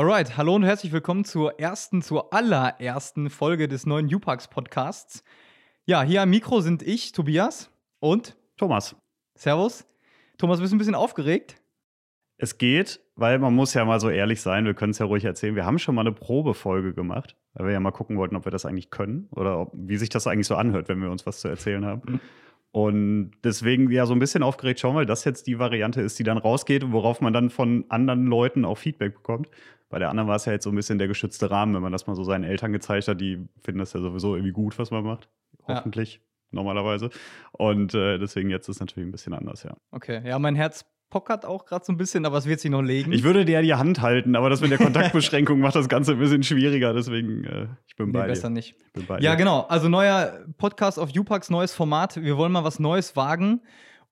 Alright, hallo und herzlich willkommen zur ersten, zur allerersten Folge des neuen UPAX Podcasts. Ja, hier am Mikro sind ich, Tobias und Thomas. Servus. Thomas, bist du ein bisschen aufgeregt? Es geht, weil man muss ja mal so ehrlich sein, wir können es ja ruhig erzählen. Wir haben schon mal eine Probefolge gemacht, weil wir ja mal gucken wollten, ob wir das eigentlich können oder ob, wie sich das eigentlich so anhört, wenn wir uns was zu erzählen haben. Und deswegen ja so ein bisschen aufgeregt schauen, weil das jetzt die Variante ist, die dann rausgeht und worauf man dann von anderen Leuten auch Feedback bekommt. Bei der anderen war es ja jetzt so ein bisschen der geschützte Rahmen, wenn man das mal so seinen Eltern gezeigt hat, die finden das ja sowieso irgendwie gut, was man macht. Hoffentlich, ja. normalerweise. Und äh, deswegen jetzt ist es natürlich ein bisschen anders, ja. Okay, ja, mein Herz pockert auch gerade so ein bisschen, aber es wird sich noch legen. Ich würde dir ja die Hand halten, aber das mit der Kontaktbeschränkung macht das Ganze ein bisschen schwieriger, deswegen äh, ich bin nee, bei besser dir. nicht. ja, dir. genau. Also neuer Podcast auf UPAX, neues Format. Wir wollen mal was Neues wagen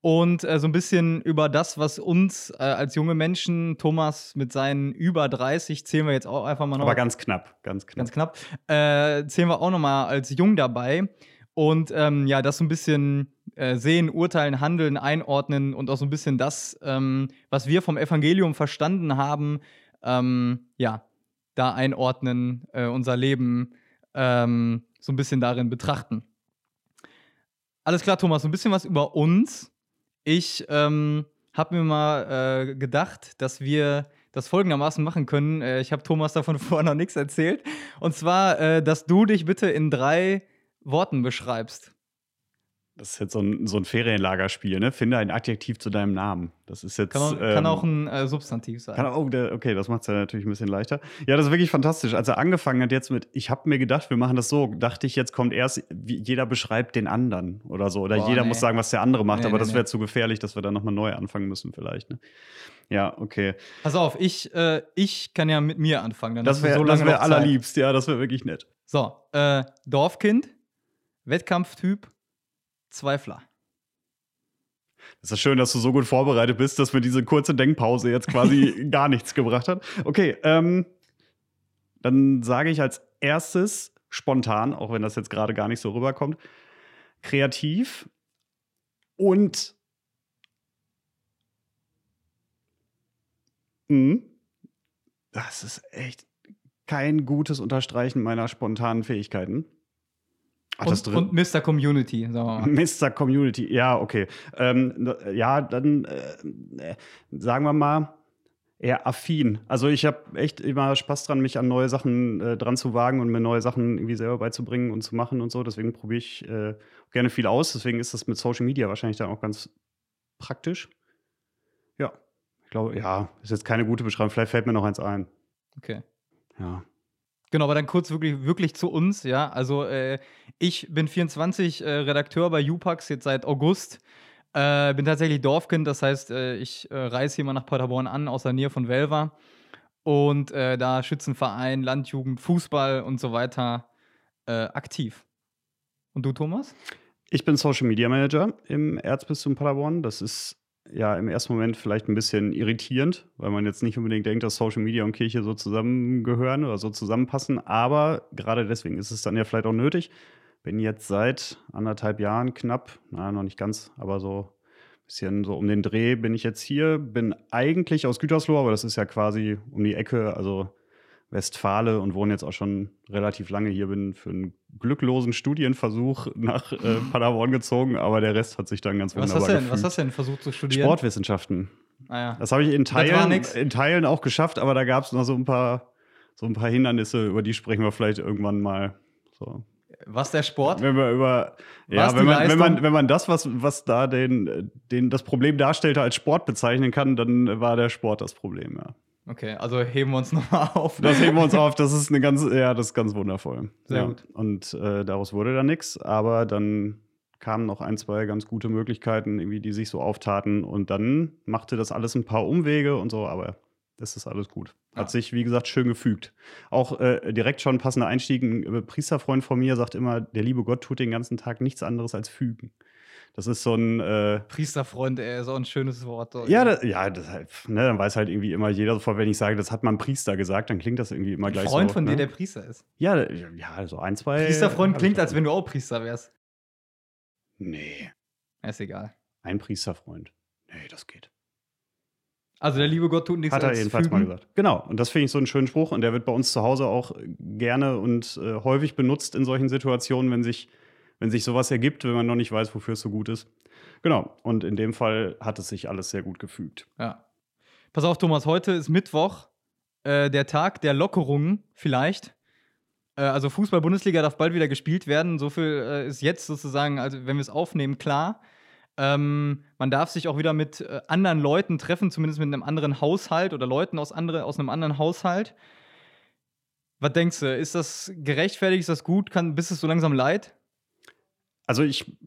und äh, so ein bisschen über das, was uns äh, als junge Menschen, Thomas mit seinen über 30, zählen wir jetzt auch einfach mal noch. Aber ganz knapp, ganz knapp. Ganz knapp. Äh, zählen wir auch noch mal als jung dabei. Und ähm, ja, das so ein bisschen äh, sehen, urteilen, handeln, einordnen und auch so ein bisschen das, ähm, was wir vom Evangelium verstanden haben, ähm, ja, da einordnen, äh, unser Leben ähm, so ein bisschen darin betrachten. Alles klar, Thomas, so ein bisschen was über uns. Ich ähm, habe mir mal äh, gedacht, dass wir das folgendermaßen machen können. Äh, ich habe Thomas davon vorher noch nichts erzählt. Und zwar, äh, dass du dich bitte in drei Worten beschreibst. Das ist jetzt so ein, so ein Ferienlagerspiel, ne? Finde ein Adjektiv zu deinem Namen. Das ist jetzt. Kann auch, ähm, kann auch ein äh, Substantiv sein. Kann auch, okay, das macht es ja natürlich ein bisschen leichter. Ja, das ist wirklich fantastisch. Als er angefangen hat jetzt mit, ich habe mir gedacht, wir machen das so, dachte ich, jetzt kommt erst, wie, jeder beschreibt den anderen oder so. Oder Boah, jeder nee. muss sagen, was der andere macht. Nee, aber nee, das wäre zu gefährlich, dass wir dann nochmal neu anfangen müssen, vielleicht. Ne? Ja, okay. Pass auf, ich, äh, ich kann ja mit mir anfangen. Dann das wäre so wär allerliebst, ja, das wäre wirklich nett. So, äh, Dorfkind, Wettkampftyp, Zweifler. Es ist schön, dass du so gut vorbereitet bist, dass mir diese kurze Denkpause jetzt quasi gar nichts gebracht hat. Okay, ähm, dann sage ich als erstes spontan, auch wenn das jetzt gerade gar nicht so rüberkommt, kreativ und mh, das ist echt kein gutes Unterstreichen meiner spontanen Fähigkeiten. Ach, und, und, Mr. Community, sagen wir mal. Mr. Community, ja, okay. Ähm, ja, dann äh, sagen wir mal eher affin. Also ich habe echt immer Spaß dran, mich an neue Sachen äh, dran zu wagen und mir neue Sachen irgendwie selber beizubringen und zu machen und so. Deswegen probiere ich äh, gerne viel aus. Deswegen ist das mit Social Media wahrscheinlich dann auch ganz praktisch. Ja, ich glaube, ja, ist jetzt keine gute Beschreibung. Vielleicht fällt mir noch eins ein. Okay. Ja. Genau, aber dann kurz wirklich, wirklich zu uns, ja. Also äh, ich bin 24, äh, Redakteur bei UPAX jetzt seit August. Äh, bin tatsächlich Dorfkind, das heißt, äh, ich äh, reise hier mal nach Paderborn an, aus der Nähe von Velva. Und äh, da Schützenverein, Landjugend, Fußball und so weiter aktiv. Und du, Thomas? Ich bin Social Media Manager im Erzbistum Paderborn. Das ist ja im ersten Moment vielleicht ein bisschen irritierend, weil man jetzt nicht unbedingt denkt, dass Social Media und Kirche so zusammengehören oder so zusammenpassen. Aber gerade deswegen ist es dann ja vielleicht auch nötig. Bin jetzt seit anderthalb Jahren knapp, na, noch nicht ganz, aber so ein bisschen so um den Dreh bin ich jetzt hier. Bin eigentlich aus Gütersloh, aber das ist ja quasi um die Ecke, also Westfale und wohne jetzt auch schon relativ lange hier. Bin für einen glücklosen Studienversuch nach äh, Paderborn gezogen, aber der Rest hat sich dann ganz was wunderbar hast denn, gefügt. Was hast du denn versucht zu studieren? Sportwissenschaften. Ah, ja. Das habe ich in Teilen, in Teilen auch geschafft, aber da gab es noch so ein paar so ein paar Hindernisse, über die sprechen wir vielleicht irgendwann mal. So. Was der Sport? Wenn wir über ja, wenn man, wenn man, wenn man das, was, was da den, den, das Problem darstellte, als Sport bezeichnen kann, dann war der Sport das Problem, ja. Okay, also heben wir uns nochmal auf. Das heben wir uns auf, das ist eine ganz, ja, das ist ganz wundervoll. Sehr ja. gut. Und äh, daraus wurde dann nichts, aber dann kamen noch ein, zwei ganz gute Möglichkeiten, irgendwie, die sich so auftaten. Und dann machte das alles ein paar Umwege und so, aber das ist alles gut. Hat ja. sich, wie gesagt, schön gefügt. Auch äh, direkt schon passender Einstieg. Ein äh, Priesterfreund von mir sagt immer, der liebe Gott tut den ganzen Tag nichts anderes als fügen. Das ist so ein. Äh, Priesterfreund, ey, ist auch ein schönes Wort. Ja, das, ja das halt, ne, dann weiß halt irgendwie immer jeder sofort, wenn ich sage, das hat man Priester gesagt, dann klingt das irgendwie immer gleich ein Freund so. von ne? dir, der Priester ist. Ja, ja, so ein, zwei. Priesterfreund klingt, als wenn du auch Priester wärst. Nee. Ist egal. Ein Priesterfreund. Nee, das geht. Also der liebe Gott tut nichts Hat er als jedenfalls fügen. mal gesagt. Genau. Und das finde ich so einen schönen Spruch. Und der wird bei uns zu Hause auch gerne und äh, häufig benutzt in solchen Situationen, wenn sich, wenn sich sowas ergibt, wenn man noch nicht weiß, wofür es so gut ist. Genau. Und in dem Fall hat es sich alles sehr gut gefügt. Ja. Pass auf, Thomas, heute ist Mittwoch, äh, der Tag der Lockerungen vielleicht. Äh, also Fußball-Bundesliga darf bald wieder gespielt werden. So viel äh, ist jetzt sozusagen, also wenn wir es aufnehmen, klar. Ähm, man darf sich auch wieder mit äh, anderen Leuten treffen, zumindest mit einem anderen Haushalt oder Leuten aus, andere, aus einem anderen Haushalt. Was denkst du? Ist das gerechtfertigt? Ist das gut? Kann, bist es so langsam leid? Also ich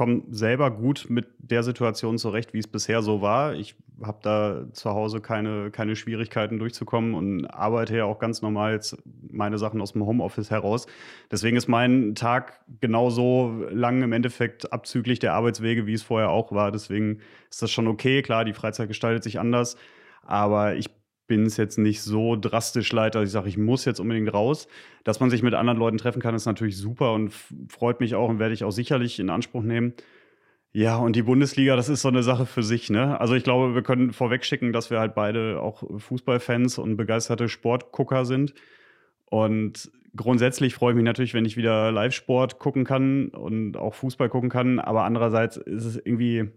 komme selber gut mit der Situation zurecht, wie es bisher so war. Ich habe da zu Hause keine, keine Schwierigkeiten durchzukommen und arbeite ja auch ganz normal meine Sachen aus dem Homeoffice heraus. Deswegen ist mein Tag genauso lang im Endeffekt abzüglich der Arbeitswege, wie es vorher auch war. Deswegen ist das schon okay. Klar, die Freizeit gestaltet sich anders, aber ich bin es jetzt nicht so drastisch leid, dass ich sage, ich muss jetzt unbedingt raus. Dass man sich mit anderen Leuten treffen kann, ist natürlich super und freut mich auch und werde ich auch sicherlich in Anspruch nehmen. Ja, und die Bundesliga, das ist so eine Sache für sich. Ne? Also ich glaube, wir können vorwegschicken, dass wir halt beide auch Fußballfans und begeisterte Sportgucker sind. Und grundsätzlich freue ich mich natürlich, wenn ich wieder Live-Sport gucken kann und auch Fußball gucken kann. Aber andererseits ist es irgendwie,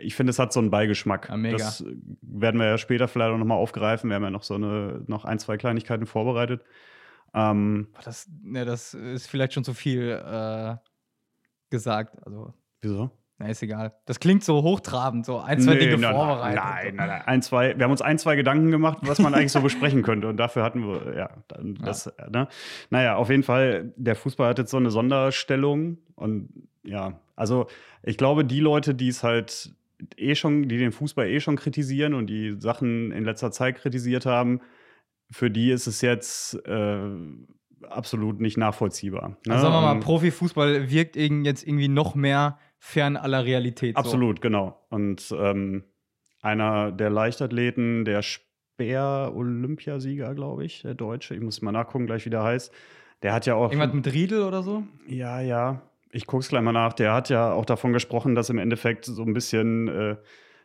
ich finde, es hat so einen Beigeschmack. Ja, mega. Das werden wir ja später vielleicht auch nochmal aufgreifen. Wir haben ja noch so eine, noch ein, zwei Kleinigkeiten vorbereitet. Ähm, Das, ne, das ist vielleicht schon zu viel äh, gesagt. Also, wieso? na, ist egal. Das klingt so hochtrabend, so ein, zwei Nee, Dinge nein, vorbereitet. Nein, nein, nein. Ein, zwei, wir haben uns ein, zwei Gedanken gemacht, was man eigentlich so besprechen könnte. Und dafür hatten wir, ja, das, ne? Naja, auf jeden Fall, der Fußball hat jetzt so eine Sonderstellung. Und ja, also ich glaube, die Leute, die es halt eh schon, die den Fußball eh schon kritisieren und die Sachen in letzter Zeit kritisiert haben, für die ist es jetzt äh, absolut nicht nachvollziehbar. ne? Also sagen wir mal, Profifußball wirkt jetzt irgendwie noch mehr fern aller Realität. Absolut, genau. Und ähm, einer der Leichtathleten, der Speer-Olympiasieger, glaube ich, der Deutsche, ich muss mal nachgucken, gleich wie der heißt, der hat ja So. auch. Irgendwas mit Riedel oder so? Ja, ja. Ich guck's gleich mal nach. Der hat ja auch davon gesprochen, dass im Endeffekt so ein bisschen, äh,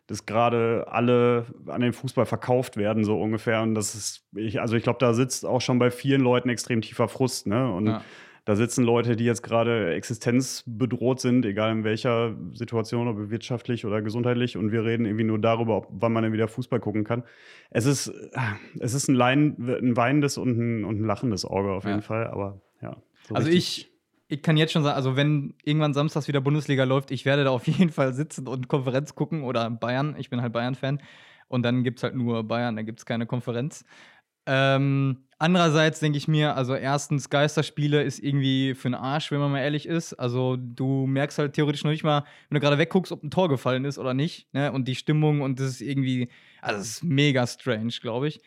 dass gerade alle an den Fußball verkauft werden, so ungefähr. Und das ist, ich, also ich glaube, da sitzt auch schon bei vielen Leuten extrem tiefer Frust, ne? Und Ja. da sitzen Leute, die jetzt gerade existenzbedroht sind, egal in welcher Situation, ob wirtschaftlich oder gesundheitlich. Und wir reden irgendwie nur darüber, ob, wann man dann wieder Fußball gucken kann. Es ist, es ist ein, Lein, ein weinendes und ein, und ein lachendes Auge auf jeden Ja. Fall. Aber ja. so Also ich, ich kann jetzt schon sagen, also wenn irgendwann samstags wieder Bundesliga läuft, ich werde da auf jeden Fall sitzen und Konferenz gucken oder Bayern. Ich bin halt Bayern-Fan. Und dann gibt es halt nur Bayern, da gibt es keine Konferenz. Ähm, andererseits denke ich mir, also erstens, Geisterspiele ist irgendwie für den Arsch, wenn man mal ehrlich ist. Also du merkst halt theoretisch noch nicht mal, wenn du gerade wegguckst, ob ein Tor gefallen ist oder nicht. Ne? Und die Stimmung und das ist irgendwie, also das ist mega strange, glaube ich.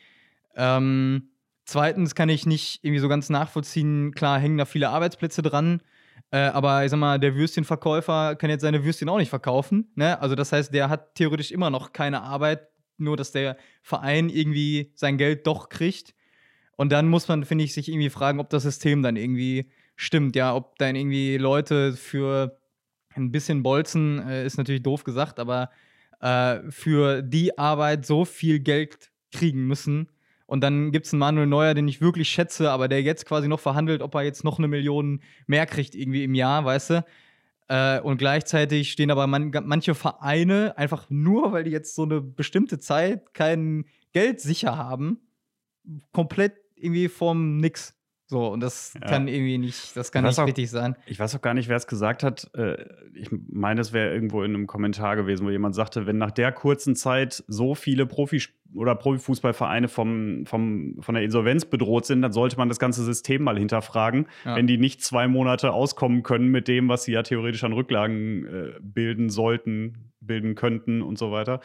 Ähm, zweitens kann ich nicht irgendwie so ganz nachvollziehen, klar hängen da viele Arbeitsplätze dran. Äh, aber ich sag mal, der Würstchenverkäufer kann jetzt seine Würstchen auch nicht verkaufen. Ne? Also, das heißt, der hat theoretisch immer noch keine Arbeit, nur dass der Verein irgendwie sein Geld doch kriegt. Und dann muss man, finde ich, sich irgendwie fragen, ob das System dann irgendwie stimmt. Ja, ob dann irgendwie Leute für ein bisschen Bolzen, äh, ist natürlich doof gesagt, aber äh, für die Arbeit so viel Geld kriegen müssen. Und dann gibt es einen Manuel Neuer, den ich wirklich schätze, aber der jetzt quasi noch verhandelt, ob er jetzt noch eine Million mehr kriegt irgendwie im Jahr, weißt du? Äh, und gleichzeitig stehen aber man, manche Vereine einfach nur, weil die jetzt so eine bestimmte Zeit kein Geld sicher haben, komplett irgendwie vom Nix. So, und das Ja. kann irgendwie nicht, das kann nicht auch- richtig sein. Ich weiß auch gar nicht, wer es gesagt hat. Äh, Ich meine, es wäre irgendwo in einem Kommentar gewesen, wo jemand sagte, wenn nach der kurzen Zeit so viele Profi- oder Profifußballvereine vom, vom, von der Insolvenz bedroht sind, dann sollte man das ganze System mal hinterfragen, Ja. wenn die nicht zwei Monate auskommen können mit dem, was sie ja theoretisch an Rücklagen äh, bilden sollten, bilden könnten und so weiter.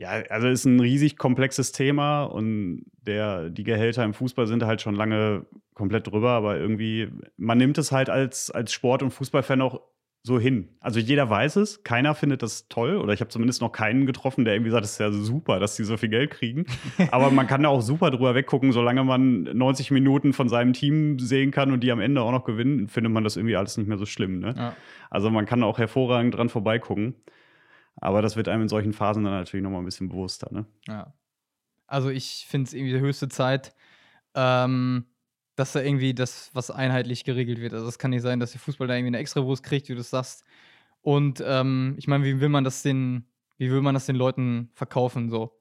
Ja, also ist ein riesig komplexes Thema und der, die Gehälter im Fußball sind halt schon lange komplett drüber, aber irgendwie, man nimmt es halt als, als Sport- und Fußballfan auch so hin. Also jeder weiß es, keiner findet das toll oder ich habe zumindest noch keinen getroffen, der irgendwie sagt, das ist ja super, dass die so viel Geld kriegen. aber man kann da auch super drüber weggucken, solange man 90 Minuten von seinem Team sehen kann und die am Ende auch noch gewinnen, findet man das irgendwie alles nicht mehr so schlimm. Ne? Ja. Also man kann auch hervorragend dran vorbeigucken. Aber das wird einem in solchen Phasen dann natürlich nochmal ein bisschen bewusster. Ne? Ja. Also ich finde es irgendwie die höchste Zeit, ähm, dass da irgendwie das, was einheitlich geregelt wird. Also es kann nicht sein, dass der Fußball da irgendwie eine Extrawurst kriegt, wie du es sagst. Und ähm, ich meine, wie will man das den, wie will man das den Leuten verkaufen so?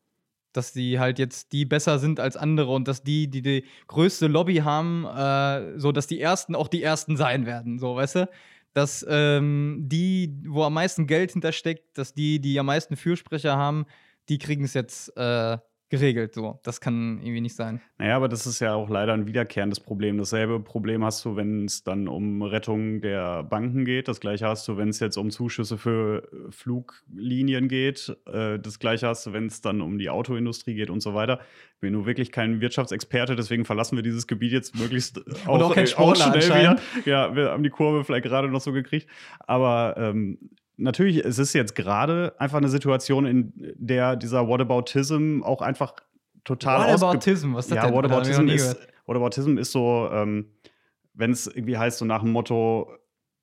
Dass die halt jetzt die besser sind als andere und dass die, die die größte Lobby haben, äh, so dass die Ersten auch die Ersten sein werden, so, weißt du? Dass ähm, die, wo am meisten Geld hintersteckt, dass die, die am meisten Fürsprecher haben, die kriegen es jetzt äh, geregelt. So, das kann irgendwie nicht sein. Naja, aber das ist ja auch leider ein wiederkehrendes Problem. Dasselbe Problem hast du, wenn es dann um Rettung der Banken geht. Das gleiche hast du, wenn es jetzt um Zuschüsse für äh, Fluglinien geht. Äh, das gleiche hast du, wenn es dann um die Autoindustrie geht und so weiter. Ich bin nur wirklich kein Wirtschaftsexperte, deswegen verlassen wir dieses Gebiet jetzt möglichst auch, und auch, kein Sportler auch schnell wieder. Ja, wir haben die Kurve vielleicht gerade noch so gekriegt. Aber ähm, natürlich, es ist jetzt gerade einfach eine Situation, in der dieser Whataboutism auch einfach total Whataboutism, was ist das ja, denn? Whataboutism ist, Whataboutism ist so, ähm, wenn es irgendwie heißt, so nach dem Motto,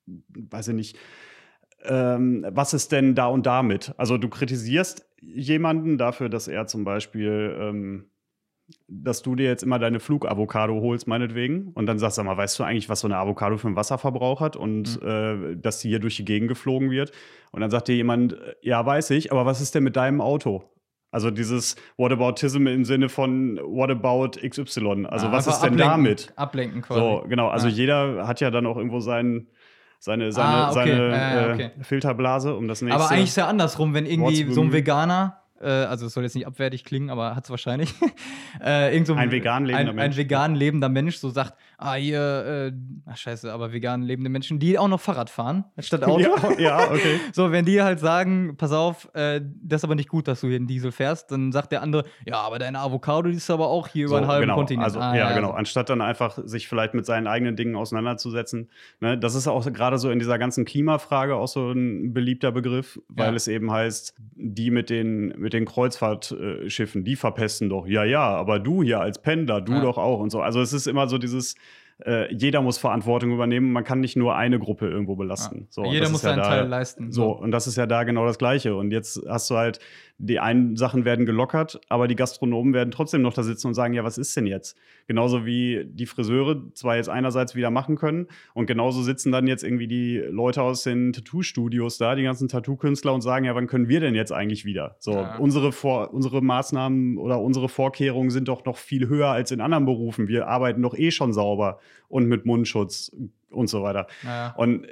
weiß ich nicht, ähm, was ist denn da und damit? Also du kritisierst jemanden dafür, dass er zum Beispiel ähm, dass du dir jetzt immer deine Flugavocado holst, meinetwegen, und dann sagst du mal, weißt du eigentlich, was so eine Avocado für einen Wasserverbrauch hat und mhm. äh, dass die hier durch die Gegend geflogen wird? Und dann sagt dir jemand, äh, ja, weiß ich, aber was ist denn mit deinem Auto? Also dieses Whataboutism im Sinne von What about XY? Also ah, was ist denn ablenken, damit? Ablenken quasi. So, genau. Also ja. jeder hat ja dann auch irgendwo seinen seine, seine, ah, okay. seine äh, okay. Filterblase, um das nächste. Aber eigentlich ist ja andersrum, wenn irgendwie so ein Veganer äh, also es soll jetzt nicht abwertig klingen, aber hat es wahrscheinlich. äh, irgend so ein, vegan lebender ein, Mensch. Ein vegan lebender Mensch so sagt, ah, hier, äh, ach scheiße, aber vegan lebende Menschen, die auch noch Fahrrad fahren, statt Auto. Ja, ja, okay. so, wenn die halt sagen, pass auf, äh, das ist aber nicht gut, dass du hier einen Diesel fährst, dann sagt der andere, ja, aber deine Avocado, die ist aber auch hier so, über einen halben genau. Kontinent. Also, ah, ja, ja, genau. Anstatt dann einfach sich vielleicht mit seinen eigenen Dingen auseinanderzusetzen. Ne? Das ist auch gerade so in dieser ganzen Klimafrage auch so ein beliebter Begriff, weil ja. es eben heißt, die mit den, mit den Kreuzfahrtschiffen, die verpesten doch. Ja, ja, aber du hier als Pendler, du doch auch und so. Also es ist immer so dieses äh, jeder muss Verantwortung übernehmen. Man kann nicht nur eine Gruppe irgendwo belasten. Ja. So, jeder muss seinen ja Teil leisten. So, und das ist ja da genau das Gleiche. Und jetzt hast du halt, die einen Sachen werden gelockert, aber die Gastronomen werden trotzdem noch da sitzen und sagen, ja, was ist denn jetzt? Genauso wie die Friseure zwar jetzt einerseits wieder machen können und genauso sitzen dann jetzt irgendwie die Leute aus den Tattoo-Studios da, die ganzen Tattoo-Künstler und sagen, ja, wann können wir denn jetzt eigentlich wieder? So, ja. unsere, Vor unsere Maßnahmen oder unsere Vorkehrungen sind doch noch viel höher als in anderen Berufen. Wir arbeiten doch eh schon sauber und mit Mundschutz und so weiter. Ja. Und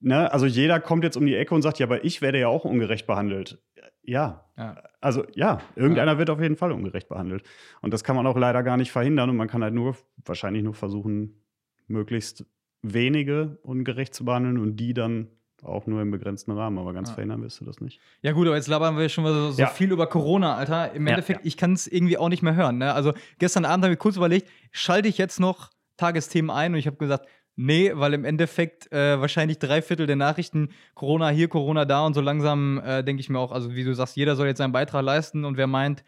ne, also jeder kommt jetzt um die Ecke und sagt, ja, aber ich werde ja auch ungerecht behandelt. Ja. ja. Also ja, irgendeiner ja. wird auf jeden Fall ungerecht behandelt. Und das kann man auch leider gar nicht verhindern. Und man kann halt nur, wahrscheinlich nur versuchen, möglichst wenige ungerecht zu behandeln und die dann auch nur im begrenzten Rahmen, aber ganz ja. verhindern wirst du das nicht. Ja, gut, aber jetzt labern wir schon mal so, so ja. viel über Corona, Alter. Im Endeffekt, ja, ich kann es irgendwie auch nicht mehr hören. Ne? Also gestern Abend habe ich kurz überlegt, schalte ich jetzt noch Tagesthemen ein und ich habe gesagt, nee, weil im Endeffekt äh, wahrscheinlich drei Viertel der Nachrichten Corona hier, Corona da und so langsam äh, denke ich mir auch, also wie du sagst, jeder soll jetzt seinen Beitrag leisten und wer meint,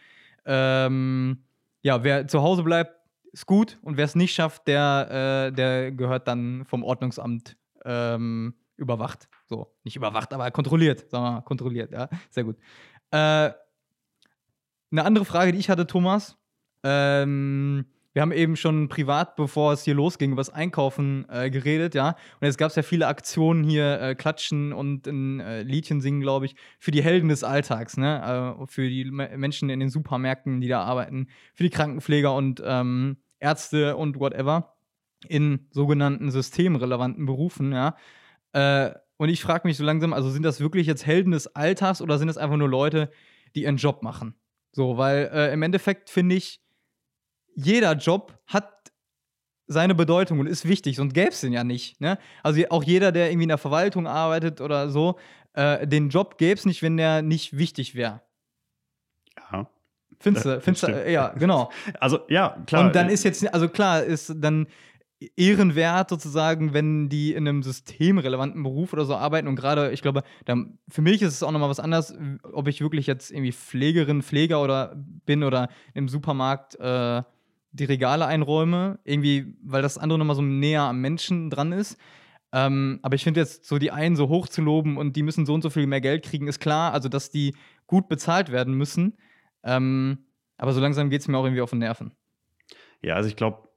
ähm, ja, wer zu Hause bleibt, ist gut und wer es nicht schafft, der, äh, der gehört dann vom Ordnungsamt ähm, überwacht. So, nicht überwacht, aber kontrolliert, sagen wir mal, kontrolliert, ja, sehr gut. Äh, eine andere Frage, die ich hatte, Thomas, ähm, wir haben eben schon privat, bevor es hier losging, über das Einkaufen äh, geredet, ja. Und jetzt gab es ja viele Aktionen hier, äh, Klatschen und ein äh, Liedchen singen, glaube ich, für die Helden des Alltags, ne? Äh, für die M Menschen in den Supermärkten, die da arbeiten, für die Krankenpfleger und ähm, Ärzte und whatever in sogenannten systemrelevanten Berufen, ja. Äh, und ich frage mich so langsam, also sind das wirklich jetzt Helden des Alltags oder sind das einfach nur Leute, die ihren Job machen? So, weil äh, im Endeffekt finde ich, jeder Job hat seine Bedeutung und ist wichtig, sonst gäbe es den ja nicht. Ne? Also auch jeder, der irgendwie in der Verwaltung arbeitet oder so, äh, den Job gäbe es nicht, wenn der nicht wichtig wäre. Ja. Findest du? Findest du? Ja, genau. Also ja, klar. Und dann ist jetzt, also klar, ist dann ehrenwert sozusagen, wenn die in einem systemrelevanten Beruf oder so arbeiten. Und gerade, ich glaube, da, für mich ist es auch nochmal was anderes, ob ich wirklich jetzt irgendwie Pflegerin, Pfleger oder bin oder im Supermarkt äh, die Regale einräume, irgendwie, weil das andere nochmal so näher am Menschen dran ist. Ähm, aber ich finde jetzt so die einen so hoch zu loben und die müssen so und so viel mehr Geld kriegen, ist klar. Also, dass die gut bezahlt werden müssen. Ähm, aber so langsam geht es mir auch irgendwie auf den Nerven. Ja, also ich glaube,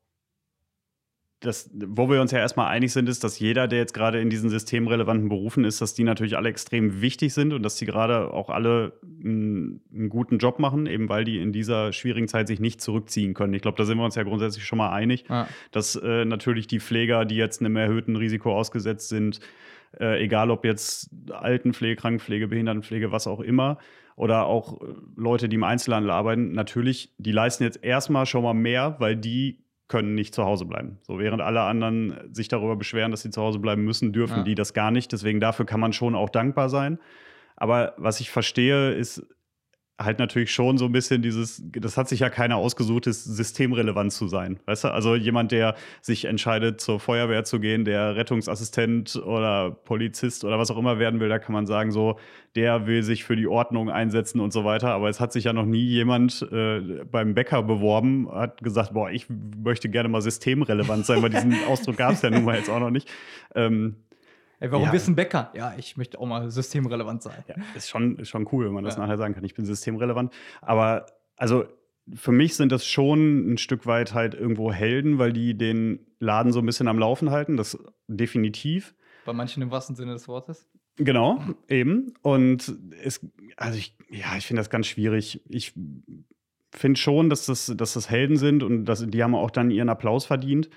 das, wo wir uns ja erstmal einig sind, ist, dass jeder, der jetzt gerade in diesen systemrelevanten Berufen ist, dass die natürlich alle extrem wichtig sind und dass die gerade auch alle einen, einen, guten Job machen, eben weil die in dieser schwierigen Zeit sich nicht zurückziehen können. Ich glaube, da sind wir uns ja grundsätzlich schon mal einig, ja. dass äh, natürlich die Pfleger, die jetzt einem erhöhten Risiko ausgesetzt sind, äh, egal ob jetzt Altenpflege, Krankenpflege, Behindertenpflege, was auch immer, oder auch äh, Leute, die im Einzelhandel arbeiten, natürlich, die leisten jetzt erstmal schon mal mehr, weil die können nicht zu Hause bleiben. So während alle anderen sich darüber beschweren, dass sie zu Hause bleiben müssen, dürfen ja. die das gar nicht. Deswegen dafür kann man schon auch dankbar sein. Aber was ich verstehe, ist halt natürlich schon so ein bisschen dieses, das hat sich ja keiner ausgesucht, ist systemrelevant zu sein. Weißt du, also jemand, der sich entscheidet, zur Feuerwehr zu gehen, der Rettungsassistent oder Polizist oder was auch immer werden will, da kann man sagen, so, der will sich für die Ordnung einsetzen und so weiter. Aber es hat sich ja noch nie jemand äh, beim Bäcker beworben, hat gesagt, boah, ich möchte gerne mal systemrelevant sein, weil diesen Ausdruck gab es ja nun mal jetzt auch noch nicht. Ähm, Ey, warum ja. bist du ein Bäcker? Ja, ich möchte auch mal systemrelevant sein. Ja, ist schon, ist schon cool, wenn man das nachher sagen kann. Ich bin systemrelevant. Aber also für mich sind das schon ein Stück weit halt irgendwo Helden, weil die den Laden so ein bisschen am Laufen halten. Das definitiv. Bei manchen im wahrsten Sinne des Wortes. Genau, eben. Und es, also ich, ja, ich finde das ganz schwierig. Ich finde schon, dass das, dass das Helden sind und dass, die haben auch dann ihren Applaus verdient.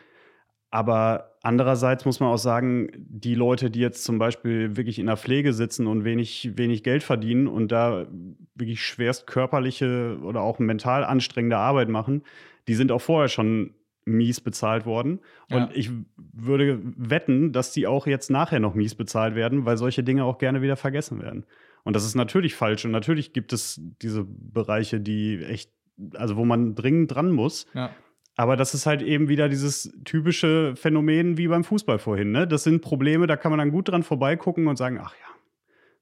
Aber andererseits muss man auch sagen, die Leute, die jetzt zum Beispiel wirklich in der Pflege sitzen und wenig, wenig Geld verdienen und da wirklich schwerst körperliche oder auch mental anstrengende Arbeit machen, die sind auch vorher schon mies bezahlt worden. Und ja. ich würde wetten, dass die auch jetzt nachher noch mies bezahlt werden, weil solche Dinge auch gerne wieder vergessen werden. Und das ist natürlich falsch. Und natürlich gibt es diese Bereiche, die echt, also wo man dringend dran muss. Ja. Aber das ist halt eben wieder dieses typische Phänomen wie beim Fußball vorhin. Ne? Das sind Probleme, da kann man dann gut dran vorbeigucken und sagen, ach ja.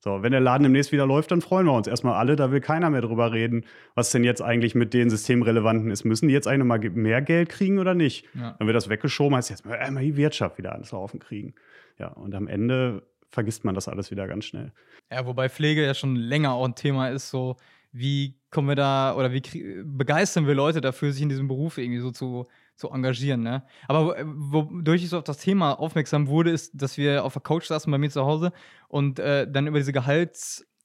So, wenn der Laden demnächst wieder läuft, dann freuen wir uns erstmal alle. Da will keiner mehr drüber reden, was denn jetzt eigentlich mit den Systemrelevanten ist. Müssen die jetzt eigentlich mal mehr Geld kriegen oder nicht? Ja. Dann wird das weggeschoben, heißt jetzt mal die Wirtschaft wieder ans Laufen kriegen. Ja, und am Ende vergisst man das alles wieder ganz schnell. Ja, wobei Pflege ja schon länger auch ein Thema ist, so wie kommen wir da oder wie begeistern wir Leute dafür, sich in diesem Beruf irgendwie so zu, zu engagieren. Ne? Aber wodurch ich so auf das Thema aufmerksam wurde, ist, dass wir auf der Couch saßen bei mir zu Hause und äh, dann über diese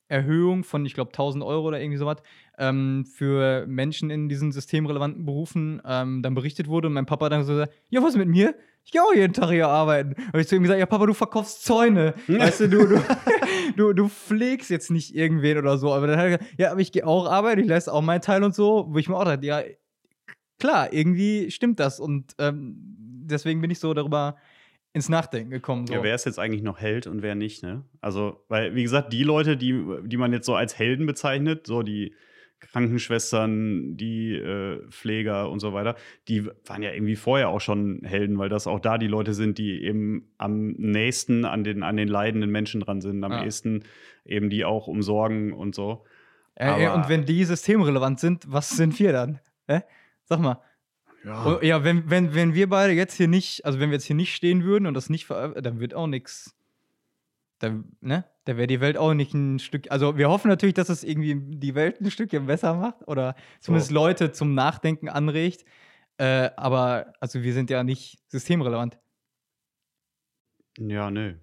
Gehaltserhöhung von, ich glaube, 1000 Euro oder irgendwie sowas ähm, für Menschen in diesen systemrelevanten Berufen ähm, dann berichtet wurde und mein Papa dann so gesagt: Ja, was ist mit mir? ich gehe auch jeden Tag hier arbeiten. Habe ich zu ihm gesagt, ja, Papa, du verkaufst Zäune. weißt du, du, du, du, du pflegst jetzt nicht irgendwen oder so. Aber dann hat er gesagt, ja, aber ich gehe auch arbeiten, ich leiste auch meinen Teil und so. Wo ich mir auch dachte, ja, klar, irgendwie stimmt das. Und ähm, deswegen bin ich so darüber ins Nachdenken gekommen. So. Ja, wer ist jetzt eigentlich noch Held und wer nicht, ne? Also, weil, wie gesagt, die Leute, die, die man jetzt so als Helden bezeichnet, so die Krankenschwestern, die äh, Pfleger und so weiter, die waren ja irgendwie vorher auch schon Helden, weil das auch da die Leute sind, die eben am nächsten an den, an den leidenden Menschen dran sind, am ja. ehesten eben die auch umsorgen und so. Äh, und wenn die systemrelevant sind, was sind wir dann? Äh? Sag mal. Ja, oh, ja wenn, wenn, wenn wir beide jetzt hier nicht, also wenn wir jetzt hier nicht stehen würden und das nicht veröffentlichen, dann wird auch nichts da, ne, da wäre die Welt auch nicht ein Stück. Also wir hoffen natürlich, dass es irgendwie die Welt ein Stückchen besser macht oder zumindest so. Leute zum Nachdenken anregt. Äh, aber also wir sind ja nicht systemrelevant. Ja, nö.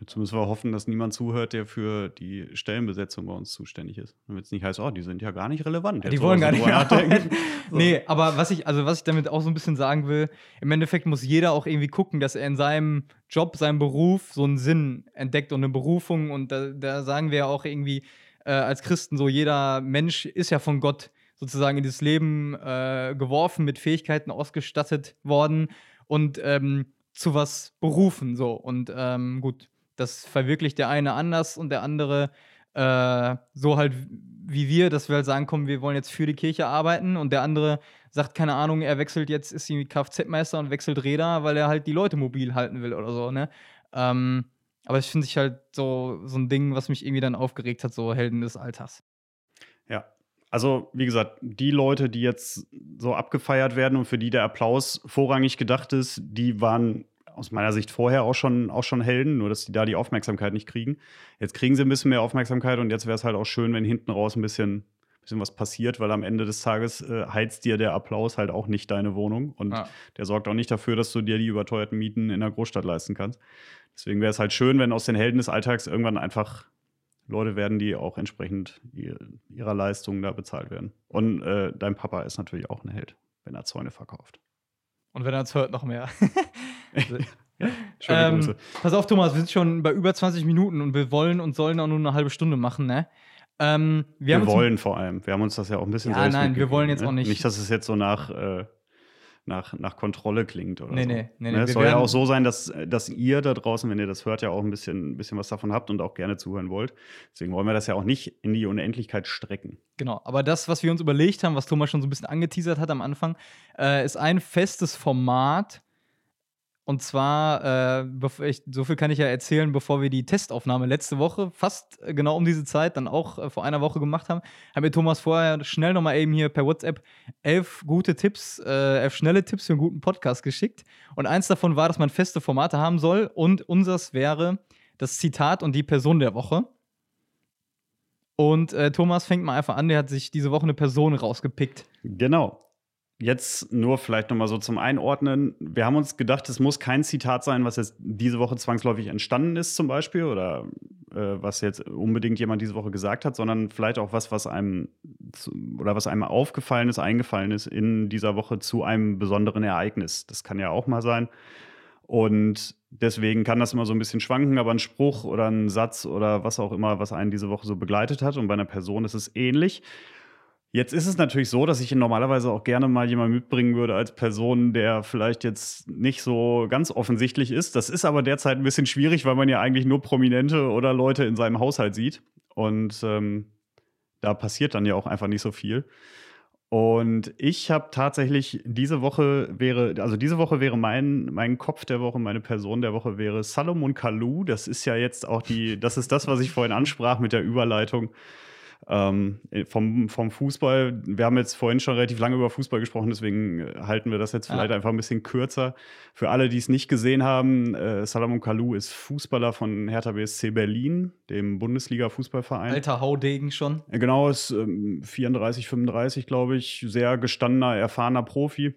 Jetzt müssen wir hoffen, dass niemand zuhört, der für die Stellenbesetzung bei uns zuständig ist. Damit es nicht heißt, oh, die sind ja gar nicht relevant. die wollen gar nicht nachdenken. so. Nee, aber was ich, also was ich damit auch so ein bisschen sagen will, im Endeffekt muss jeder auch irgendwie gucken, dass er in seinem Job, seinem Beruf so einen Sinn entdeckt und eine Berufung. Und da, da sagen wir ja auch irgendwie äh, als Christen so, jeder Mensch ist ja von Gott sozusagen in dieses Leben äh, geworfen, mit Fähigkeiten ausgestattet worden und ähm, zu was berufen. So. Und ähm, gut, das verwirklicht der eine anders und der andere äh, so halt wie wir, dass wir halt sagen, komm, wir wollen jetzt für die Kirche arbeiten und der andere sagt, keine Ahnung, er wechselt jetzt, ist irgendwie Kfz-Meister und wechselt Räder, weil er halt die Leute mobil halten will oder so, ne? Ähm, aber ich finde sich halt so, so ein Ding, was mich irgendwie dann aufgeregt hat, so Helden des Alters. Ja, also, wie gesagt, die Leute, die jetzt so abgefeiert werden und für die der Applaus vorrangig gedacht ist, die waren aus meiner Sicht vorher auch schon, auch schon Helden, nur dass die da die Aufmerksamkeit nicht kriegen. Jetzt kriegen sie ein bisschen mehr Aufmerksamkeit und jetzt wäre es halt auch schön, wenn hinten raus ein bisschen, bisschen was passiert, weil am Ende des Tages äh, heizt dir der Applaus halt auch nicht deine Wohnung und ja. der sorgt auch nicht dafür, dass du dir die überteuerten Mieten in der Großstadt leisten kannst. Deswegen wäre es halt schön, wenn aus den Helden des Alltags irgendwann einfach Leute werden, die auch entsprechend ihrer Leistung da bezahlt werden. Und äh, dein Papa ist natürlich auch ein Held, wenn er Zäune verkauft. Und wenn er es hört, noch mehr. ja, ähm, pass auf, Thomas, wir sind schon bei über 20 Minuten und wir wollen und sollen auch nur eine halbe Stunde machen, ne? Ähm, wir, wir wollen vor allem. Wir haben uns das ja auch ein bisschen ja, selbst nein, wir wollen jetzt ne? auch nicht. Nicht, dass es jetzt so nach äh, nach, nach Kontrolle klingt oder nee, so. Nee, nee, nee. Ne, es soll ja auch so sein, dass, dass ihr da draußen, wenn ihr das hört, ja auch ein bisschen, ein bisschen was davon habt und auch gerne zuhören wollt. Deswegen wollen wir das ja auch nicht in die Unendlichkeit strecken. Genau, aber das, was wir uns überlegt haben, was Thomas schon so ein bisschen angeteasert hat am Anfang, äh, ist ein festes Format, und zwar, äh, ich, so viel kann ich ja erzählen, bevor wir die Testaufnahme letzte Woche, fast äh, genau um diese Zeit, dann auch äh, vor einer Woche gemacht haben, haben wir Thomas vorher schnell nochmal eben hier per WhatsApp elf gute Tipps, äh, elf schnelle Tipps für einen guten Podcast geschickt. Und eins davon war, dass man feste Formate haben soll. Und unseres wäre das Zitat und die Person der Woche. Und äh, Thomas fängt mal einfach an, der hat sich diese Woche eine Person rausgepickt. Genau. Jetzt nur vielleicht nochmal so zum Einordnen. Wir haben uns gedacht, es muss kein Zitat sein, was jetzt diese Woche zwangsläufig entstanden ist, zum Beispiel, oder äh, was jetzt unbedingt jemand diese Woche gesagt hat, sondern vielleicht auch was, was einem oder was einem aufgefallen ist, eingefallen ist in dieser Woche zu einem besonderen Ereignis. Das kann ja auch mal sein. Und deswegen kann das immer so ein bisschen schwanken, aber ein Spruch oder ein Satz oder was auch immer, was einen diese Woche so begleitet hat. Und bei einer Person ist es ähnlich. Jetzt ist es natürlich so, dass ich normalerweise auch gerne mal jemanden mitbringen würde als Person, der vielleicht jetzt nicht so ganz offensichtlich ist. Das ist aber derzeit ein bisschen schwierig, weil man ja eigentlich nur Prominente oder Leute in seinem Haushalt sieht. Und ähm, da passiert dann ja auch einfach nicht so viel. Und ich habe tatsächlich diese Woche wäre, also diese Woche wäre mein, mein Kopf der Woche, meine Person der Woche wäre Salomon Kalou. Das ist ja jetzt auch die, das ist das, was ich vorhin ansprach mit der Überleitung ähm, vom, vom Fußball, wir haben jetzt vorhin schon relativ lange über Fußball gesprochen, deswegen äh, halten wir das jetzt vielleicht ja. einfach ein bisschen kürzer. Für alle, die es nicht gesehen haben, äh, Salamon Kalou ist Fußballer von Hertha BSC Berlin, dem Bundesliga-Fußballverein. Alter Haudegen schon. Genau, ist ähm, 34, 35, glaube ich. Sehr gestandener, erfahrener Profi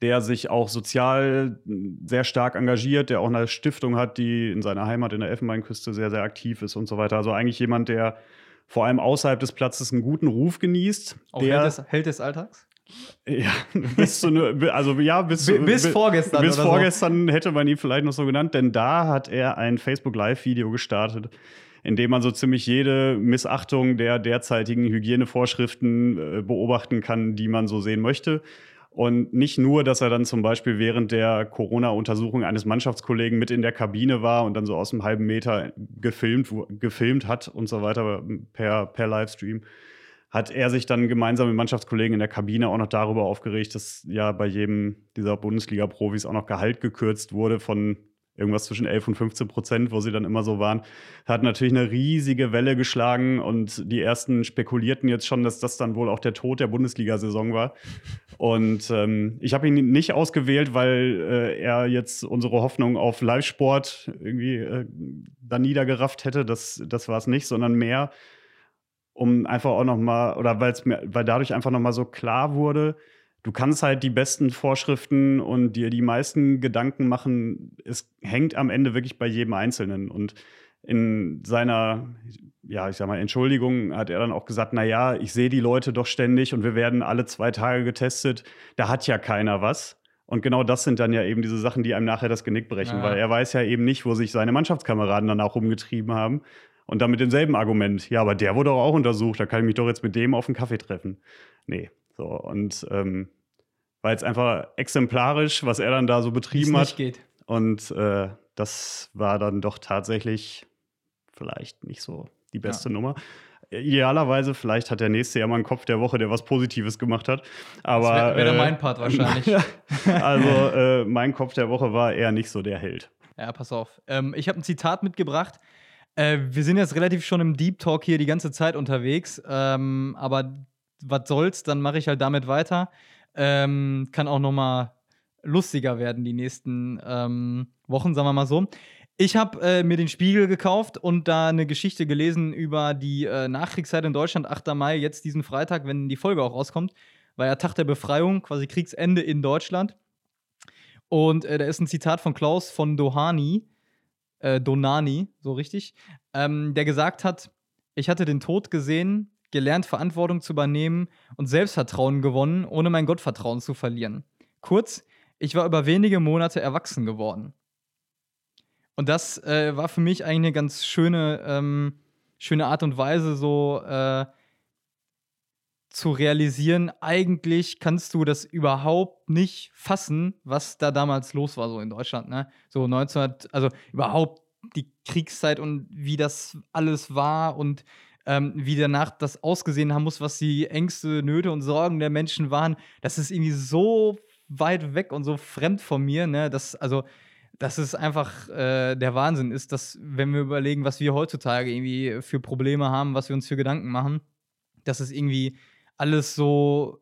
der sich auch sozial sehr stark engagiert, der auch eine Stiftung hat, die in seiner Heimat in der Elfenbeinküste sehr, sehr aktiv ist und so weiter. Also eigentlich jemand, der vor allem außerhalb des Platzes einen guten Ruf genießt. Auch der, Held, des, Held des Alltags? Ja, bis zu ne, also ja, bis, bis, bis vorgestern. Bis vorgestern so. hätte man ihn vielleicht noch so genannt, denn da hat er ein Facebook Live-Video gestartet, in dem man so ziemlich jede Missachtung der derzeitigen Hygienevorschriften äh, beobachten kann, die man so sehen möchte. Und nicht nur, dass er dann zum Beispiel während der Corona-Untersuchung eines Mannschaftskollegen mit in der Kabine war und dann so aus einem halben Meter gefilmt, gefilmt hat und so weiter per, per Livestream, hat er sich dann gemeinsam mit Mannschaftskollegen in der Kabine auch noch darüber aufgeregt, dass ja bei jedem dieser Bundesliga-Profis auch noch Gehalt gekürzt wurde von irgendwas zwischen 11 und 15 Prozent, wo sie dann immer so waren, hat natürlich eine riesige Welle geschlagen und die ersten spekulierten jetzt schon, dass das dann wohl auch der Tod der Bundesliga-Saison war. Und ähm, ich habe ihn nicht ausgewählt, weil äh, er jetzt unsere Hoffnung auf Live-Sport irgendwie äh, da niedergerafft hätte. Das, das war es nicht, sondern mehr, um einfach auch noch mal oder weil's mir, weil dadurch einfach noch mal so klar wurde, du kannst halt die besten Vorschriften und dir die meisten Gedanken machen. Es hängt am Ende wirklich bei jedem Einzelnen. Und in seiner, ja, ich sag mal, Entschuldigung hat er dann auch gesagt, na ja, ich sehe die Leute doch ständig und wir werden alle zwei Tage getestet. Da hat ja keiner was. Und genau das sind dann ja eben diese Sachen, die einem nachher das Genick brechen, ja. weil er weiß ja eben nicht, wo sich seine Mannschaftskameraden dann auch rumgetrieben haben. Und dann mit demselben Argument, ja, aber der wurde doch auch untersucht, da kann ich mich doch jetzt mit dem auf einen Kaffee treffen. Nee, so, und ähm, war jetzt einfach exemplarisch, was er dann da so betrieben hat. Geht. Und äh, das war dann doch tatsächlich vielleicht nicht so die beste ja. Nummer. Idealerweise, vielleicht hat der nächste ja mal einen Kopf der Woche, der was Positives gemacht hat. Aber. Das wäre wär äh, mein Part wahrscheinlich. also, äh, mein Kopf der Woche war eher nicht so der Held. Ja, pass auf. Ähm, ich habe ein Zitat mitgebracht. Äh, wir sind jetzt relativ schon im Deep Talk hier die ganze Zeit unterwegs. Ähm, aber was soll's, dann mache ich halt damit weiter. Ähm, kann auch noch mal lustiger werden die nächsten ähm, Wochen, sagen wir mal so. Ich habe äh, mir den Spiegel gekauft und da eine Geschichte gelesen über die äh, Nachkriegszeit in Deutschland, 8. Mai, jetzt diesen Freitag, wenn die Folge auch rauskommt, war ja Tag der Befreiung, quasi Kriegsende in Deutschland. Und äh, da ist ein Zitat von Klaus von Dohani, äh, Donani, so richtig, ähm, der gesagt hat, ich hatte den Tod gesehen, gelernt, Verantwortung zu übernehmen und Selbstvertrauen gewonnen, ohne mein Gottvertrauen zu verlieren. Kurz, ich war über wenige Monate erwachsen geworden. Und das äh, war für mich eigentlich eine ganz schöne, ähm, schöne Art und Weise, so äh, zu realisieren, eigentlich kannst du das überhaupt nicht fassen, was da damals los war, so in Deutschland. Ne? So 1900, also überhaupt die Kriegszeit und wie das alles war und ähm, wie danach das ausgesehen haben muss, was die Ängste, Nöte und Sorgen der Menschen waren. Das ist irgendwie so weit weg und so fremd von mir, ne? Das, also, das ist einfach äh, der Wahnsinn ist, dass, wenn wir überlegen, was wir heutzutage irgendwie für Probleme haben, was wir uns für Gedanken machen, dass es irgendwie alles so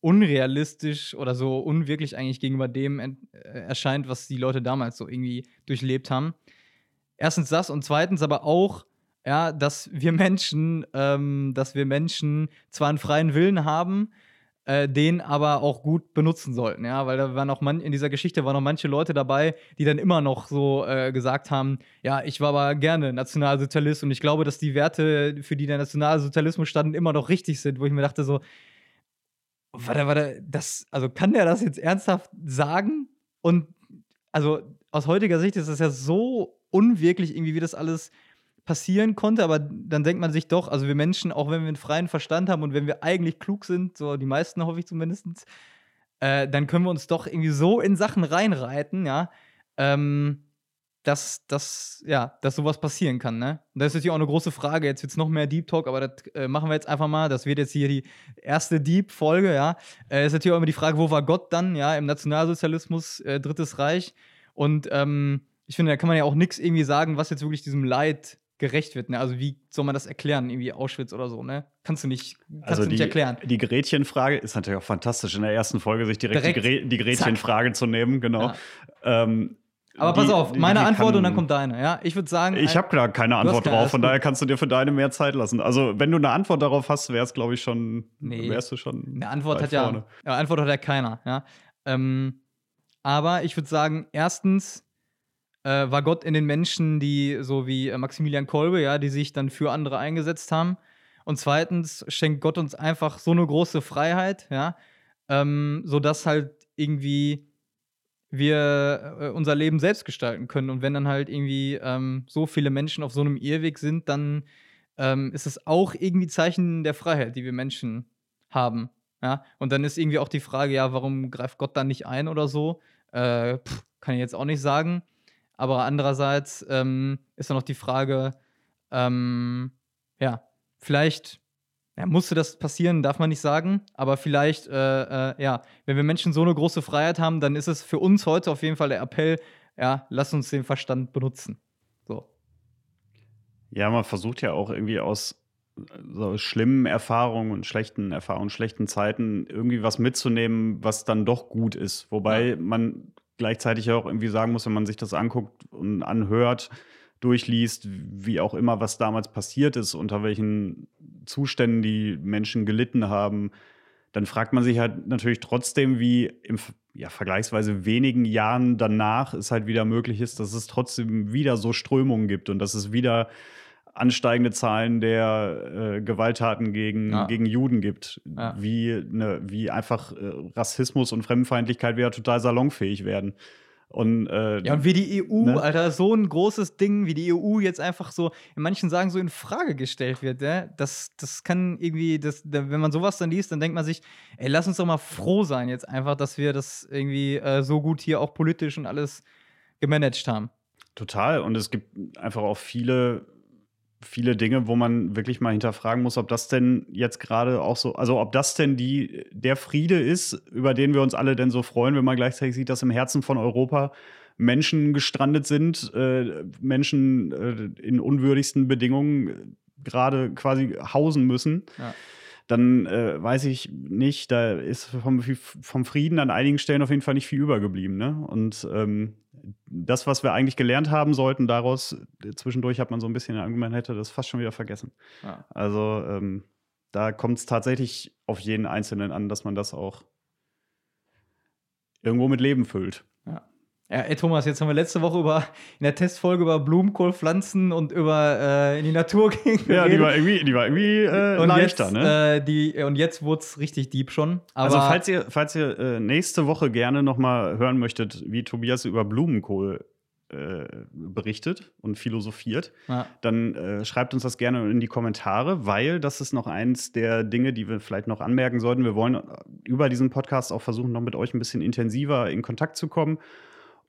unrealistisch oder so unwirklich eigentlich gegenüber dem äh, erscheint, was die Leute damals so irgendwie durchlebt haben. Erstens das und zweitens aber auch, ja, dass wir Menschen, ähm, dass wir Menschen zwar einen freien Willen haben, äh, den aber auch gut benutzen sollten, ja, weil da waren auch man in dieser Geschichte waren noch manche Leute dabei, die dann immer noch so äh, gesagt haben, ja, ich war aber gerne Nationalsozialist und ich glaube, dass die Werte, für die der Nationalsozialismus standen, immer noch richtig sind, wo ich mir dachte so, warte, warte, das, also kann der das jetzt ernsthaft sagen? Und also aus heutiger Sicht ist das ja so unwirklich irgendwie, wie das alles passieren konnte, aber dann denkt man sich doch, also wir Menschen, auch wenn wir einen freien Verstand haben und wenn wir eigentlich klug sind, so die meisten hoffe ich zumindest, äh, dann können wir uns doch irgendwie so in Sachen reinreiten, ja, ähm, dass, dass, ja, dass sowas passieren kann, ne? Und das ist natürlich auch eine große Frage. Jetzt wird es noch mehr Deep Talk, aber das äh, machen wir jetzt einfach mal. Das wird jetzt hier die erste Deep-Folge, ja. Äh, ist natürlich auch immer die Frage, wo war Gott dann, ja, im Nationalsozialismus, äh, Drittes Reich. Und ähm, ich finde, da kann man ja auch nichts irgendwie sagen, was jetzt wirklich diesem Leid gerecht wird. Ne? Also wie soll man das erklären? Irgendwie Auschwitz oder so, ne? Kannst du nicht, kannst also du nicht die, erklären. Die Gretchenfrage ist natürlich auch fantastisch, in der ersten Folge sich direkt, Direkt, die, Gre die Gretchenfrage zu nehmen, genau. Ja. Ähm, Aber die- pass auf, meine Antwort kann- und dann kommt deine, ja? Ich würde sagen, Ich habe klar keine Du hast Antwort keine, drauf, von daher kannst du dir für deine mehr Zeit lassen. Also, wenn du eine Antwort darauf hast, wäre es, glaube ich, schon, Nee. wärst du schon. Eine Antwort hat ja, vorne. ja, Antwort hat ja keiner, ja. Ähm, aber ich würde sagen, erstens äh, war Gott in den Menschen, die so wie äh, Maximilian Kolbe, ja, die sich dann für andere eingesetzt haben. Und zweitens schenkt Gott uns einfach so eine große Freiheit, ja, ähm, sodass halt irgendwie wir äh, unser Leben selbst gestalten können. Und wenn dann halt irgendwie ähm, so viele Menschen auf so einem Irrweg sind, dann ähm, ist es auch irgendwie Zeichen der Freiheit, die wir Menschen haben. Ja? Und dann ist irgendwie auch die Frage, ja, warum greift Gott da nicht ein oder so? Äh, pff, kann ich jetzt auch nicht sagen. Aber andererseits ähm, ist dann noch die Frage, ähm, ja, vielleicht ja, musste das passieren, darf man nicht sagen, aber vielleicht, äh, äh, ja, wenn wir Menschen so eine große Freiheit haben, dann ist es für uns heute auf jeden Fall der Appell, ja, lass uns den Verstand benutzen. So. Ja, man versucht ja auch irgendwie aus äh, so schlimmen Erfahrungen und schlechten Erfahrungen, schlechten Zeiten irgendwie was mitzunehmen, was dann doch gut ist. Wobei Ja. man gleichzeitig auch irgendwie sagen muss, wenn man sich das anguckt und anhört, durchliest, wie auch immer, was damals passiert ist, unter welchen Zuständen die Menschen gelitten haben, dann fragt man sich halt natürlich trotzdem, wie im ja, vergleichsweise wenigen Jahren danach es halt wieder möglich ist, dass es trotzdem wieder so Strömungen gibt und dass es wieder ansteigende Zahlen der äh, Gewalttaten gegen, Ja. gegen Juden gibt. Ja. Wie, ne, wie einfach äh, Rassismus und Fremdenfeindlichkeit wieder total salonfähig werden. Und, äh, Ja, und wie die EU, Ne? Alter, so ein großes Ding, wie die EU jetzt einfach so, in manchen Sagen so in Frage gestellt wird, ne? das, das kann irgendwie, das, da, wenn man sowas dann liest, dann denkt man sich, ey, lass uns doch mal froh sein jetzt einfach, dass wir das irgendwie äh, so gut hier auch politisch und alles gemanagt haben. Total. Und es gibt einfach auch viele, viele Dinge, wo man wirklich mal hinterfragen muss, ob das denn jetzt gerade auch so, also ob das denn die, der Friede ist, über den wir uns alle denn so freuen, wenn man gleichzeitig sieht, dass im Herzen von Europa Menschen gestrandet sind, äh, Menschen äh, in unwürdigsten Bedingungen äh, gerade quasi hausen müssen. Ja. Dann äh, weiß ich nicht, da ist vom, vom, Frieden an einigen Stellen auf jeden Fall nicht viel übergeblieben. Ne? Und ähm, das, was wir eigentlich gelernt haben sollten, daraus, zwischendurch hat man so ein bisschen Argument, hätte das fast schon wieder vergessen. Ja. Also ähm, da kommt es tatsächlich auf jeden Einzelnen an, dass man das auch irgendwo mit Leben füllt. Ja. Ey Thomas, jetzt haben wir letzte Woche über in der Testfolge über Blumenkohlpflanzen und über äh, in die Natur gehen. Ja, die war irgendwie, die war irgendwie äh, leichter, jetzt, ne? Äh, die, und jetzt wurde es richtig deep schon. also falls ihr, falls ihr äh, nächste Woche gerne noch mal hören möchtet, wie Tobias über Blumenkohl äh, berichtet und philosophiert, ja. dann äh, schreibt uns das gerne in die Kommentare, weil das ist noch eins der Dinge, die wir vielleicht noch anmerken sollten. Wir wollen über diesen Podcast auch versuchen, noch mit euch ein bisschen intensiver in Kontakt zu kommen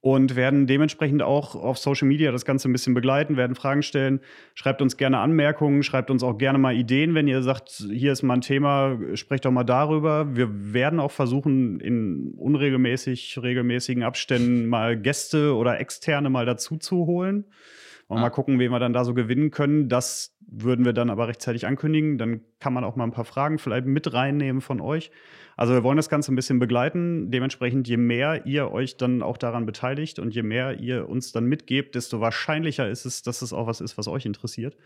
und werden dementsprechend auch auf Social Media das Ganze ein bisschen begleiten, werden Fragen stellen. Schreibt uns gerne Anmerkungen, schreibt uns auch gerne mal Ideen, wenn ihr sagt, hier ist mal ein Thema, sprecht doch mal darüber. Wir werden auch versuchen, in unregelmäßig, regelmäßigen Abständen mal Gäste oder Externe mal dazu zu holen. Und ah. mal gucken, wen wir dann da so gewinnen können. Das würden wir dann aber rechtzeitig ankündigen. Dann kann man auch mal ein paar Fragen vielleicht mit reinnehmen von euch. Also wir wollen das Ganze ein bisschen begleiten. Dementsprechend, je mehr ihr euch dann auch daran beteiligt und je mehr ihr uns dann mitgebt, desto wahrscheinlicher ist es, dass es auch was ist, was euch interessiert.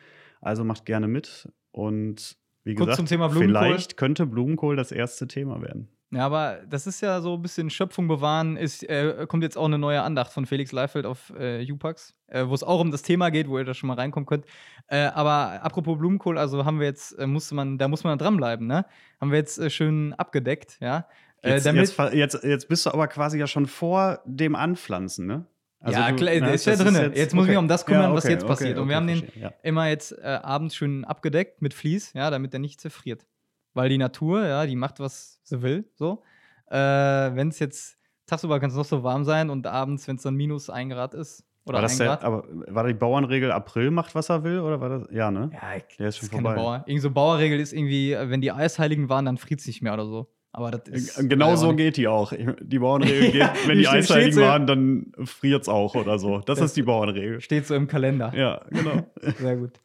Also macht gerne mit. Und wie Kurz gesagt, vielleicht könnte Blumenkohl das erste Thema werden. Ja, aber das ist ja so ein bisschen Schöpfung bewahren. Ist, äh, kommt jetzt auch eine neue Andacht von Felix Leifeld auf äh, Upax, äh, wo es auch um das Thema geht, wo ihr da schon mal reinkommen könnt. Äh, aber apropos Blumenkohl, also haben wir jetzt, äh, musste man, da muss man dranbleiben, ne? Haben wir jetzt äh, schön abgedeckt, ja. Jetzt, jetzt, jetzt, jetzt, bist du aber quasi ja schon vor dem Anpflanzen, ne? Also ja, du, klar, der ist ja drin. Jetzt, jetzt, muss okay. ich mich um das kümmern, ja, okay, was jetzt passiert. Okay, Und wir haben den ja. immer jetzt abends schön abgedeckt mit Vlies, ja, damit der nicht zerfriert weil die Natur, ja, die macht, was sie will, so. Äh, wenn es jetzt tagsüber kann es noch so warm sein und abends, wenn es dann minus ein Grad ist, oder war das der, aber war die Bauernregel April macht, was er will? Oder war das? Ja, ne? Ja, ich, der ist schon vorbei. Bauer. Irgend so Bauerregel ist irgendwie, wenn die Eisheiligen waren, dann friert es nicht mehr oder so. Aber das ist. Äh, genau so geht die auch. Die Bauernregel geht, ja, wenn die Eisheiligen waren, dann friert es auch oder so. Das, das, ist die Bauernregel. Steht so im Kalender. Ja, genau. Sehr gut.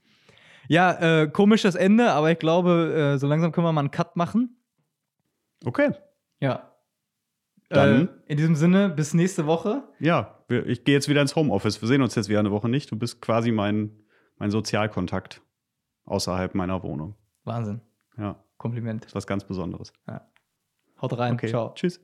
Ja, äh, komisches Ende, aber ich glaube, äh, so langsam können wir mal einen Cut machen. Okay. Ja. Dann. Äh, in diesem Sinne, bis nächste Woche. Ja, ich gehe jetzt wieder ins Homeoffice. Wir sehen uns jetzt wieder eine Woche nicht. Du bist quasi mein, mein Sozialkontakt außerhalb meiner Wohnung. Wahnsinn. Ja. Kompliment. Das ist was ganz Besonderes. Ja. Haut rein. Okay. Ciao. Tschüss.